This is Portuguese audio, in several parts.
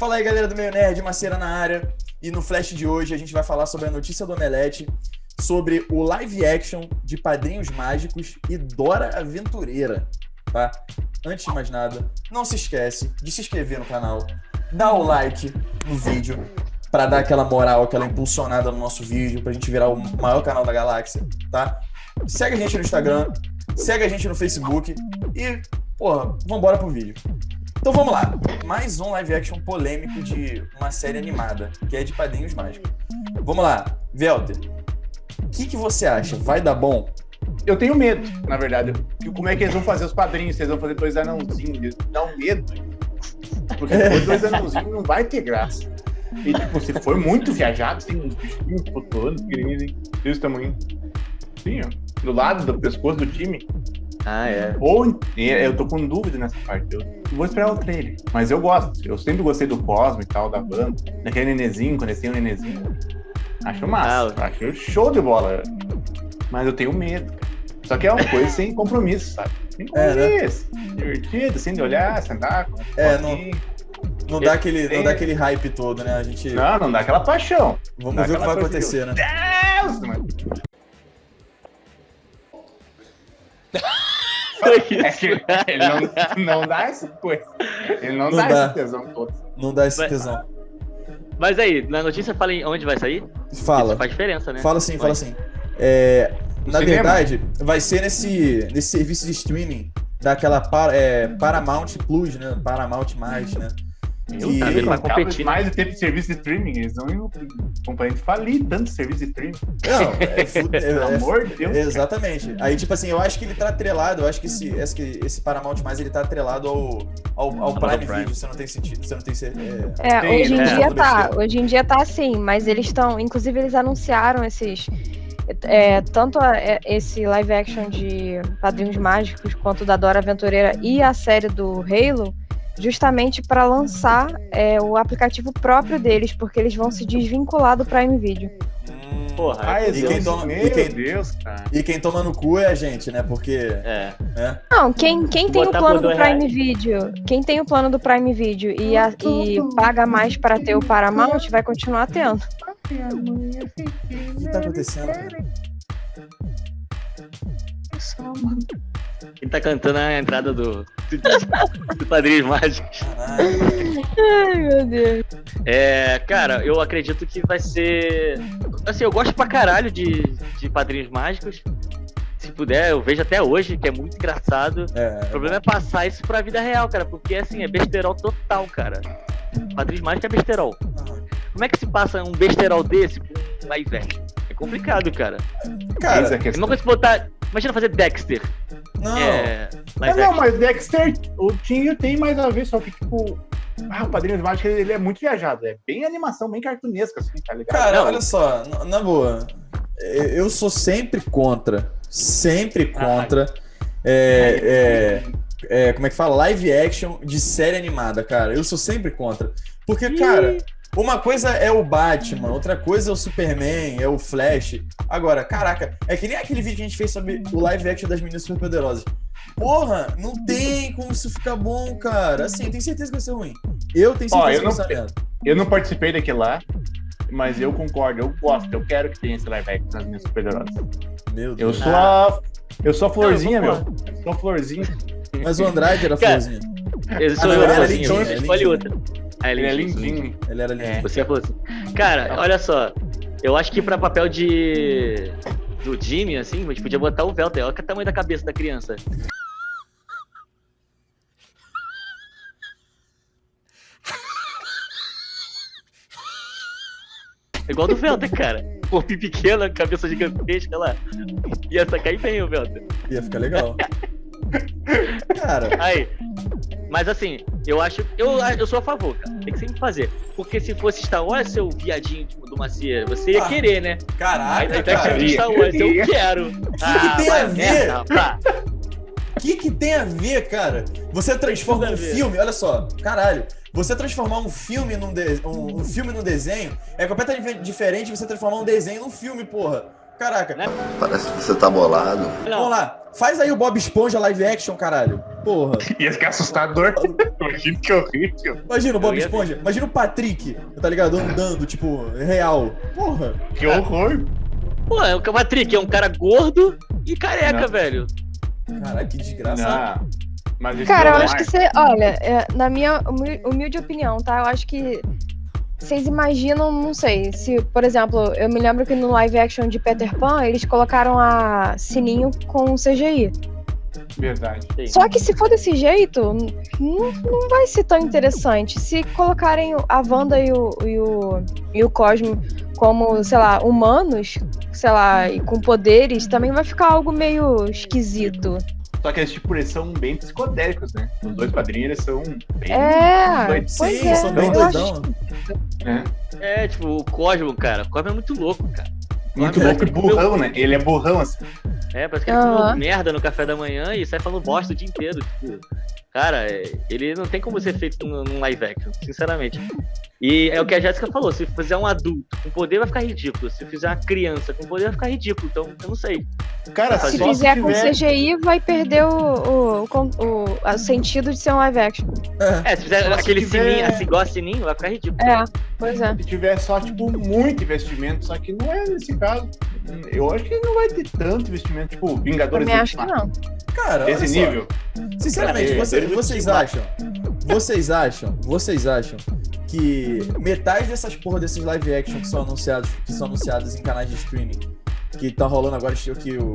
Fala aí, galera do Meio Nerd, Maceira na área. E no Flash de hoje a gente vai falar sobre a notícia do Omelete, sobre o live action de Padrinhos Mágicos e Dora Aventureira, tá? Antes de mais nada, não se esquece de se inscrever no canal, dar o like no vídeo para dar aquela moral, aquela impulsionada no nosso vídeo, pra gente virar o maior canal da galáxia, tá? Segue a gente no Instagram, segue a gente no Facebook e, porra, vambora pro vídeo. Então vamos lá. Mais um live action polêmico de uma série animada, que é de Padrinhos Mágicos. Vamos lá, Velter. O que, que você acha? Vai dar bom? Eu tenho medo, na verdade. Como é que eles vão fazer os padrinhos? Eles vão fazer dois anãozinhos? Dá um medo. Porque depois dois anãozinhos não vai ter graça. E tipo, se for muito viajado, tem uns bichinhos flutuando, pequenininhos, desse tamanho. Sim, ó. Do lado do pescoço do time. Ah, é. Ou eu tô com dúvida nessa parte. Eu vou esperar o trailer. Mas eu gosto. Eu sempre gostei do Cosmo e tal, da banda. Daquele nenezinho, quando eles têm um nenezinho. Acho massa. Ah, acho show de bola. Mas eu tenho medo, cara. Só que é uma coisa sem compromisso, sabe? Sem compromisso. É, né? Divertido, assim, de olhar, sentar. É, não, não, dá aquele, não dá aquele hype todo, né? A gente... Não, não dá aquela paixão. Vamos ver o que vai acontecer, né? Deus, É que ele não, não dá essa coisa. Ele não, não dá, dá, esse tesão todo. Não dá esse tesão. Mas aí, na notícia fala em onde vai sair? Fala. Isso faz diferença, né? Fala sim, fala sim. É, na cinema? verdade, vai ser nesse, nesse serviço de streaming daquela é, Paramount Plus, né? Paramount Mais, né? Meu e Deus, vai competir. Mais de tempo de serviço de streaming, eles vão companhia falir tanto serviço de streaming. Não, é, é, Pelo é, amor de Deus. Exatamente. Aí, tipo assim, eu acho que ele tá atrelado, eu acho que esse, esse, esse Paramount mais ele tá atrelado ao, ao, ao Prime, Prime Video, você não tem sentido, você não tem é, é, tem, hoje em né? dia tá, hoje em dia tá assim, mas eles estão, inclusive eles anunciaram esses é, tanto a, é, esse live action de Padrinhos Mágicos quanto da Dora Aventureira e a série do Halo justamente para lançar é, o aplicativo próprio deles, porque eles vão se desvincular do Prime Video. Porra, ah, e, quem toma, e, quem, Deus, e quem toma no cu é a gente, né? Porque. É. Né? Não, quem, quem tem o plano do Prime reais. Video, quem tem o plano do Prime Video e, a, e paga mais para ter o Paramount, vai continuar tendo. O que tá acontecendo, cara? Ele tá cantando a entrada do, do, do Padrinhos Mágicos. Ai, meu Deus. É, cara, eu acredito que vai ser. Assim, eu gosto pra caralho de, de Padrinhos Mágicos. Se puder, eu vejo até hoje, que é muito engraçado. É, o problema é passar isso pra vida real, cara, porque assim, é besterol total, cara. Padrinhos Mágicos é besterol. Como é que se passa um besterol desse com um live action? É complicado, cara. Cara, é uma coisa que botar. Imagina fazer Dexter. Não. É, é não, mas Dexter, o Tinho tem mais a ver, só que, tipo, ah, o Padrinho Mágico ele é muito viajado. É bem animação, bem cartunesca, assim, tá ligado? Cara, não. olha só, na boa. Eu sou sempre contra. Sempre ah, contra. Ah, é, é, é, como é que fala? Live action de série animada, cara. Eu sou sempre contra. Porque, cara. Uma coisa é o Batman, outra coisa é o Superman, é o Flash. Agora, caraca, é que nem aquele vídeo que a gente fez sobre o live action das meninas superpoderosas. Porra, não tem como isso ficar bom, cara. Assim, eu tenho certeza que vai ser ruim. Eu tenho certeza eu que vai ser Eu não participei daquele lá, mas eu concordo, eu gosto, eu quero que tenha esse live action das meninas superpoderosas. Meu Deus. Eu sou a. Eu sou a florzinha, não, eu meu. Eu sou a florzinha. Mas o Andrade era florzinha. Eu sou ah, não, a florzinha, então escolhe outra. Ah, ele, ele é lindinho. Ele era lindinho. É. Você falou assim. Cara, olha só. Eu acho que pra papel de. do Jimmy, assim, a gente podia botar o Velter. Olha o tamanho da cabeça da criança. É igual do Velter, cara. Corpo pequeno, cabeça gigantesca lá. Ia sacar bem o Velter. Ia ficar legal. cara. Aí, mas assim, eu acho. Eu, eu sou a favor, cara. Tem que sempre fazer. Porque se fosse Star Wars, seu viadinho do Macia, você ia ah, querer, né? Caraca, Aí, cara. De Star Wars, eu quero. O que, ah, que tem a ver? O que, que tem a ver, cara? Você transforma um filme, olha só, caralho. Você transformar um filme num, de, um, um filme num desenho é completamente diferente de você transformar um desenho num filme, porra. Caraca. Né? Parece que você tá bolado. Não. Vamos lá. Faz aí o Bob Esponja live action, caralho. Porra. Ia ficar assustador. Imagina que horrível. Imagina o Bob Esponja. Imagina o Patrick, tá ligado? Andando, tipo, real. Porra. Que horror. Pô, é o Patrick é um cara gordo e careca, Não. velho. Caraca, que desgraçado. Cara, eu acho que você. Olha, é, na minha humilde opinião, tá? Eu acho que vocês imaginam, não sei, se, por exemplo, eu me lembro que no live action de Peter Pan, eles colocaram a Sininho com CGI. Verdade. Só que se for desse jeito, não, não vai ser tão interessante. Se colocarem a Wanda e o, e o, e o Cosmo como, sei lá, humanos, sei lá, e com poderes, também vai ficar algo meio esquisito. Só que eles, tipo, eles são bem psicodélicos, né? Os dois padrinhos, eles são bem. É, doidos. Sim, é, são bem doidão. É. é, tipo, o Cosmo, cara. O Cosmo é muito louco, cara. Muito louco e burrão, né? Ele é burrão, assim. É, parece que ele uhum. comeu merda no café da manhã e sai falando bosta o dia inteiro. Tipo, cara, ele não tem como ser feito num live action, sinceramente. E é o que a Jéssica falou: se fizer um adulto com poder, vai ficar ridículo. Se fizer uma criança com poder, vai ficar ridículo. Então, eu não sei. Cara, se fizer se tiver... com CGI, vai perder o, o, o, o, sentido de ser um live action. É, se fizer só aquele se tiver... sininho, assim, igual a sininho, vai ficar ridículo. É, pois é. Se tiver só, tipo, muito investimento, só que não é nesse caso. Eu acho que não vai ter tanto investimento, tipo, Vingadores. Também acho que não. Cara, esse nível. Sinceramente, você, vocês acham? Vocês acham? Vocês acham que metade dessas porra desses live action que são anunciados, que são anunciados em canais de streaming, que tá rolando agora que o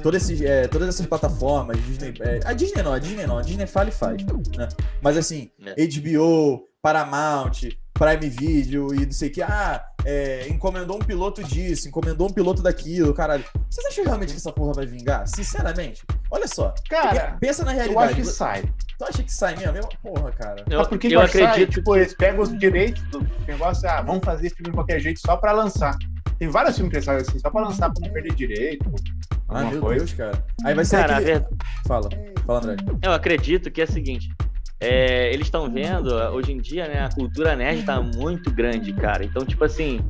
todas, esses, é, todas essas plataformas, Disney, é, a Disney não, a Disney não, a Disney fala e faz, né? Mas assim, é. HBO, Paramount, Prime Video e não sei o que, ah, é, encomendou um piloto disso, encomendou um piloto daquilo, caralho. Vocês acham realmente que essa porra vai vingar? Sinceramente. Olha só. Cara, pensa na realidade. Eu acho que sai. Tu acha que sai mesmo? Porra, cara. Eu, porque eu acredito. Sai, tipo, eles pegam os direitos do negócio, ah, vamos fazer filme de qualquer jeito só pra lançar. Tem vários filmes que eles fazem assim, só pra lançar pra não perder direito. Ah, meu coisa. Deus, cara. Aí vai ser cara, aquele... ver... Fala, fala, André. Eu acredito que é o seguinte. É, eles estão vendo, hoje em dia, né, a cultura nerd tá muito grande, cara. Então, tipo assim,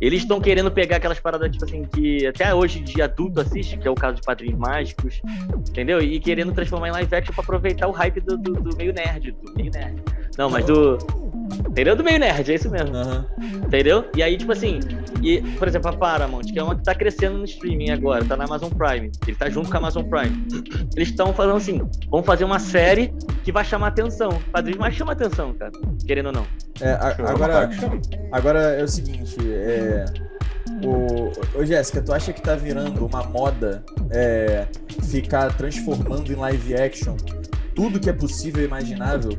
eles estão querendo pegar aquelas paradas, tipo assim, que até hoje de adulto assiste, que é o caso de Padrinhos Mágicos, entendeu? E querendo transformar em live action pra aproveitar o hype do, do, do meio nerd, do meio nerd. Não, mas do. Entendeu? Do meio nerd, é isso mesmo. Uhum. Entendeu? E aí, tipo assim, e, por exemplo, a Paramount, que é uma que tá crescendo no streaming agora, tá na Amazon Prime. Ele tá junto com a Amazon Prime. Eles estão falando assim: vamos fazer uma série que vai chamar atenção. Padrinhos mais chama atenção, cara. Querendo ou não. É, a, agora, agora é o seguinte, é. O, ô Jéssica, tu acha que tá virando uma moda é, ficar transformando em live action tudo que é possível e imaginável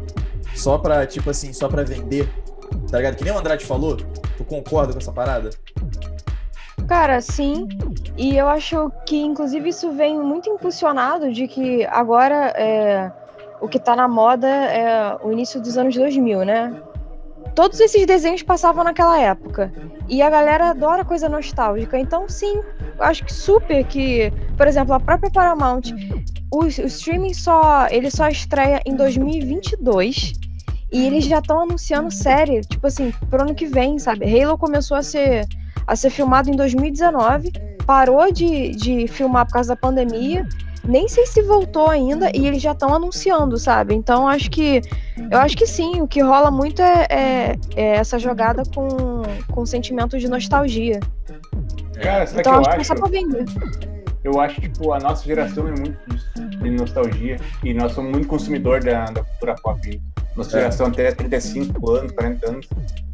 só pra, tipo assim, só pra vender? Tá ligado? Que nem o Andrade falou. Tu concorda com essa parada? Cara, sim. E eu acho que, inclusive, isso vem muito impulsionado de que agora é, o que tá na moda é o início dos anos 2000, né? Todos esses desenhos passavam naquela época. E a galera adora coisa nostálgica. Então, sim, acho que super que, por exemplo, a própria Paramount, o, o streaming só, ele só estreia em 2022. E eles já estão anunciando série, tipo assim, pro ano que vem, sabe? Halo começou a ser, a ser filmado em 2019, parou de, de filmar por causa da pandemia nem sei se voltou ainda e eles já estão anunciando, sabe? Então acho que eu acho que sim, o que rola muito é, é, é essa jogada com, com sentimento de nostalgia. Cara, então, que acho? acho? vender. Eu acho, tipo, a nossa geração é muito disso, de nostalgia. E nós somos muito consumidor da, da cultura pop. Nossa é. geração até 35 anos, 40 anos,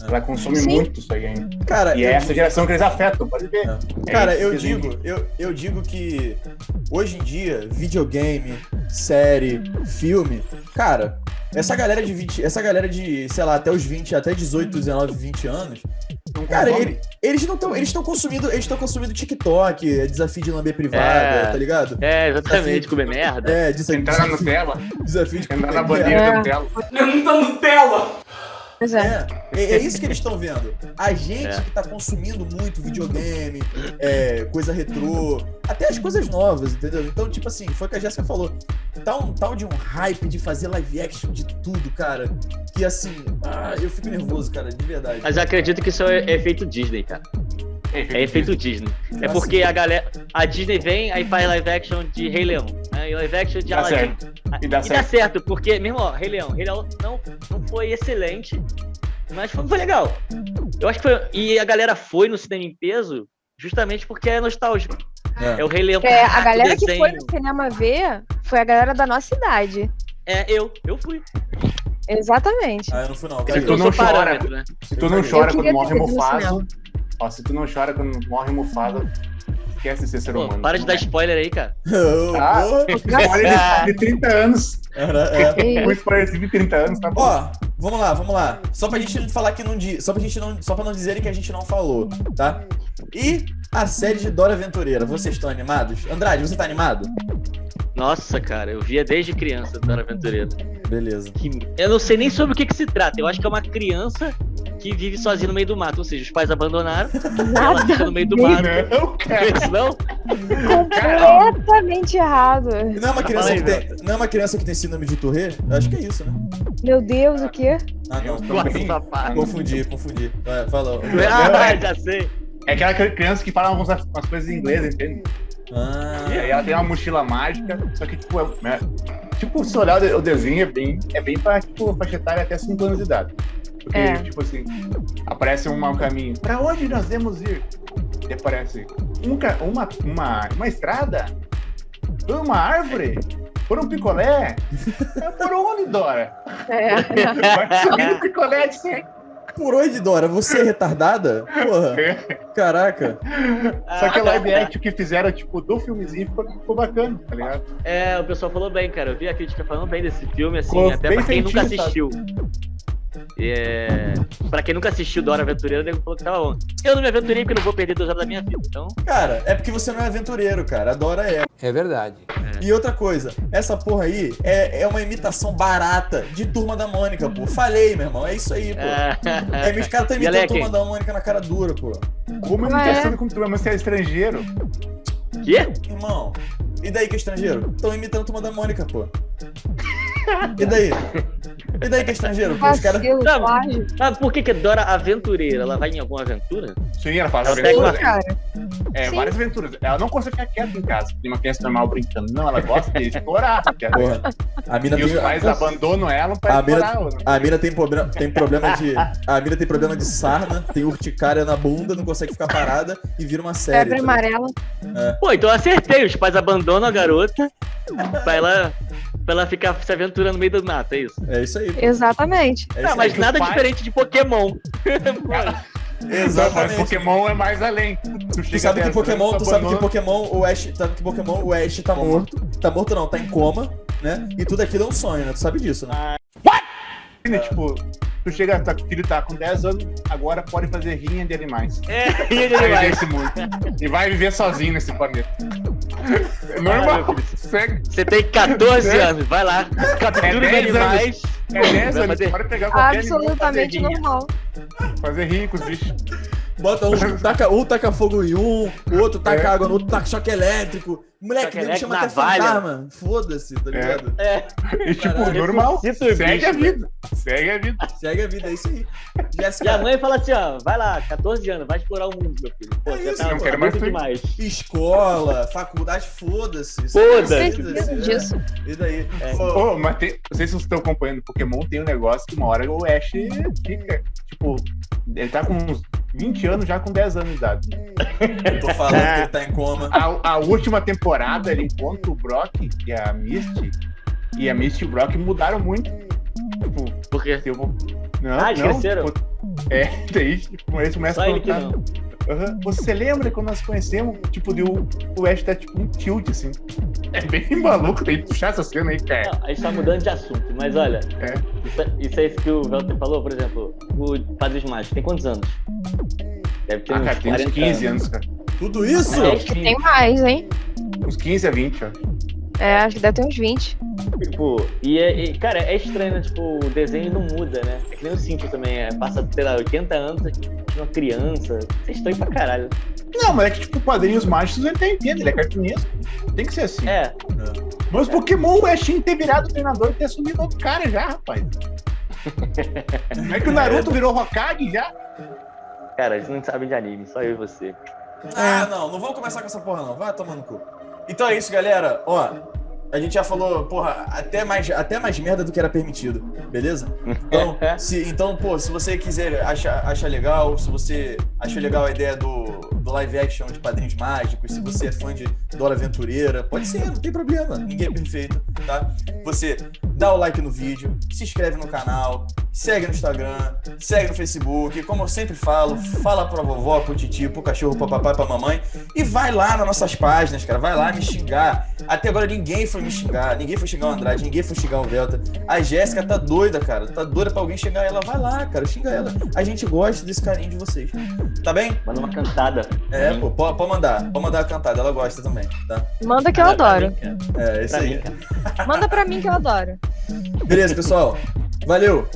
é. ela consome Sim. muito isso aí ainda. Cara, e é essa geração que eles afetam, pode ver. É. é Cara, eu digo, eu, eu digo que hoje em dia, videogame, série, filme, cara, essa galera de 20, essa galera de, sei lá, até os 20, até 18, 19, 20 anos, Cara, ele, eles não estão. Eles estão consumindo. Eles estão consumindo TikTok, é desafio de lamber privada, é, tá ligado? É, exatamente, desafio, comer merda. É, desafio, Entrar na Nutella. Desafio de Entrar na bandeira da Nutella. Muita Nutella! Pois é. É, é isso que eles estão vendo. A gente é. que tá consumindo muito videogame, é, coisa retrô, até as coisas novas, entendeu? Então, tipo assim, foi o que a Jéssica falou. Tá um tal de um hype de fazer live action de tudo, cara. Que assim, ah, eu fico nervoso, cara, de verdade. Mas eu acredito que isso é efeito Disney, cara. É efeito Disney. É porque a galera. A Disney vem, aí faz live action de Rei Leão. Aí live action de Aladdin. E dá, e dá certo, porque, meu irmão, Rei Leão. Rei Leão não, não foi excelente, mas foi, foi legal. Eu acho que foi. E a galera foi no cinema em peso justamente porque é nostálgico. É, é o Rei Leão. É, a galera desenho. que foi no cinema ver foi a galera da nossa idade. É, eu. Eu fui. Exatamente. Ah, eu não fui não. Se tu não chora, né? se tu não chora quando morre Mufasa, ó, se tu não chora quando morre Mufasa, esquece de ser ser humano. Para de dar spoiler aí, cara. ah, spoiler de, de 30 anos. É. Um spoiler de 30 anos, tá bom. Ó, vamos lá, vamos lá. Só pra gente falar que não só pra gente não, só pra não dizerem que a gente não falou, tá? E a série de Dora Aventureira, vocês estão animados? Andrade, você tá animado? Nossa, cara, eu via desde criança Dora Aventureira. Beleza. Eu não sei nem sobre o que, que se trata. Eu acho que é uma criança que vive sozinha no meio do mato. Ou seja, os pais abandonaram. ela fica no meio do mato. Não, cara. Não? Completamente errado. Não é, uma criança que tem, não é uma criança que tem síndrome de Tourette? Eu acho que é isso, né? Meu Deus, o quê? Ah, não. Confundi, confundi. Vai, falou. Ah, já sei. É aquela criança que fala algumas coisas em inglês, entende? Ah. E aí ela tem uma mochila mágica, só que, tipo, é, né? tipo, se olhar o desenho é bem, é bem pra, tipo, faixa etária até 5 anos de idade. Porque, é. tipo assim, aparece um mau caminho. Pra onde nós devemos ir? E aparece um, uma, uma, uma estrada? Uma árvore? Por um picolé? É por onde, Dora? É. Vai subir picolé de sempre. Por onde, Dora? Você é retardada? Porra. Caraca. Só que a live action que fizeram, tipo, do filmezinho ficou, ficou bacana, tá ligado? É, o pessoal falou bem, cara. Eu vi a crítica falando bem desse filme, assim, Ficou até pra quem nunca assistiu. Sabe? É... Pra quem nunca assistiu Dora Aventureira, o nego falou que tava bom. Eu não me aventurei porque não vou perder duas horas da minha vida, então... Cara, é porque você não é aventureiro, cara. A Dora é. É verdade. É. E outra coisa, essa porra aí é, é uma imitação barata de Turma da Mônica, pô. Falei, meu irmão. É isso aí, pô. É, é os caras estão imitando a Turma da Mônica na cara dura, pô. Como imitação é. com Turma, mas você é estrangeiro. Quê? Irmão, e daí que é estrangeiro? Estão imitando a Turma da Mônica, pô. E daí? E daí que é estrangeiro? Os caras. Por que, que Dora Aventureira? Ela vai em alguma aventura? Sim, ela faz ela aventura. Uma... É, Sim. várias aventuras. Ela não consegue ficar quieta em casa. Tem uma criança normal brincando. Não, ela gosta de explorar. Porra. A mina e tem... os pais abandonam ela pra a explorar. Mina... A mina tem, problema, tem problema de. A mina tem problema de sarna, tem urticária na bunda, não consegue ficar parada e vira uma série. Febre tá amarela. É. Pô, então eu acertei. Os pais abandonam a garota pra ela pra ela ficar se aventurando no meio do mato, é isso? É isso aí. Pô. Exatamente. É não, mas nada pai... diferente de Pokémon. Exatamente. Mas Pokémon é mais além. Tu, tu sabe que Pokémon, tu sabe que Pokémon, o Ash, sabe que Pokémon, o Ash tá morto. Tá morto não, tá em coma, né? E tudo aquilo é um sonho, né? Tu sabe disso, né? Ah. What? Tipo, tu chega, tá, filho tá com 10 anos, agora pode fazer rinha de animais. É, rinha de animais. E vai viver sozinho nesse planeta. É normal. Você tem 14 anos, vai lá, captura é os animais. É 10 anos, fazer... pode pegar qualquer Absolutamente normal. Fazer os bichos. Bota um, taca, um taca fogo em um, o outro taca é. água no outro, taca choque elétrico. Moleque, me chama até fantasma. Foda-se, tá é. ligado? É. é. E tipo, Caralho, normal. Segue a vida. Segue a vida. Segue a vida, é isso aí. Jéssica. E a mãe fala assim, ó, vai lá, 14 anos, vai explorar o mundo, meu filho. Pô, é isso, tá não quero mais demais. Escola, faculdade, foda-se. Foda-se. disso. E daí? É. Oh, mas tem, não sei se vocês estão acompanhando Pokémon, tem um negócio que uma hora o Ash fica, tipo, ele tá com uns 20 anos já com 10 anos de idade. Eu tô falando que ele tá em coma. A, a última temporada ele encontra o Brock e a Misty. E a Misty e o Brock mudaram muito. Tipo, Por quê? Tipo, não, ah, eles não, cresceram? Tipo, é, daí tipo, eles começam Só a contar. Uhum. Você lembra quando nós conhecemos? Tipo, de o, o Ash tá tipo um tilt, assim. É bem maluco, tem que puxar essa cena aí, cara. Não, a gente tá mudando de assunto, mas olha. É. Isso, isso é isso que o Walter falou, por exemplo, o Padres Mágicos tem quantos anos? Deve ter ah, uns cara, tem uns 15 anos. anos, cara. Tudo isso? É, acho que tem mais, hein? Uns 15 a 20, ó. É, acho que deve ter uns 20. Tipo, e, é, e, cara, é estranho, né? Tipo, o desenho não muda, né? É que nem o Simpsons também, é, passa, sei lá, 80 anos, uma criança. É estranho pra caralho. Não, mas é que, tipo, quadrinhos mágicos ele tem entendo, ele é cartunista. Tem que ser assim. É. Mas Pokémon, o Ashin ter virado treinador e ter assumido outro cara já, rapaz. Não é que o Naruto virou Hokage já? Cara, eles não sabem de anime, só eu e você. Ah, não, não vamos começar com essa porra, não. Vai tomando cu. Então é isso, galera. Ó, a gente já falou, porra, até mais, até mais merda do que era permitido, beleza? Então, se, então pô, se você quiser achar, achar legal, se você achou legal a ideia do, do live action de Padrinhos Mágicos, se você é fã de Dora Aventureira, pode ser, não tem problema, ninguém é perfeito, tá? Você dá o like no vídeo, se inscreve no canal, segue no Instagram, segue no Facebook, como eu sempre falo, fala pra vovó, pro titio, pro cachorro, pro papai, pra mamãe, e vai lá nas nossas páginas, cara, vai lá me xingar. Até agora ninguém foi me xingar, ninguém foi xingar o Andrade, ninguém foi xingar o Velta. A Jéssica tá doida, cara, tá doida pra alguém xingar ela, vai lá, cara, xinga ela. A gente gosta desse carinho de vocês, tá bem? Manda uma cantada. É, pô, pode, pode mandar, pode mandar a cantada, ela gosta também, tá? Manda que eu adoro. É, isso aí. Manda pra mim que eu adoro. Beleza, pessoal. Valeu!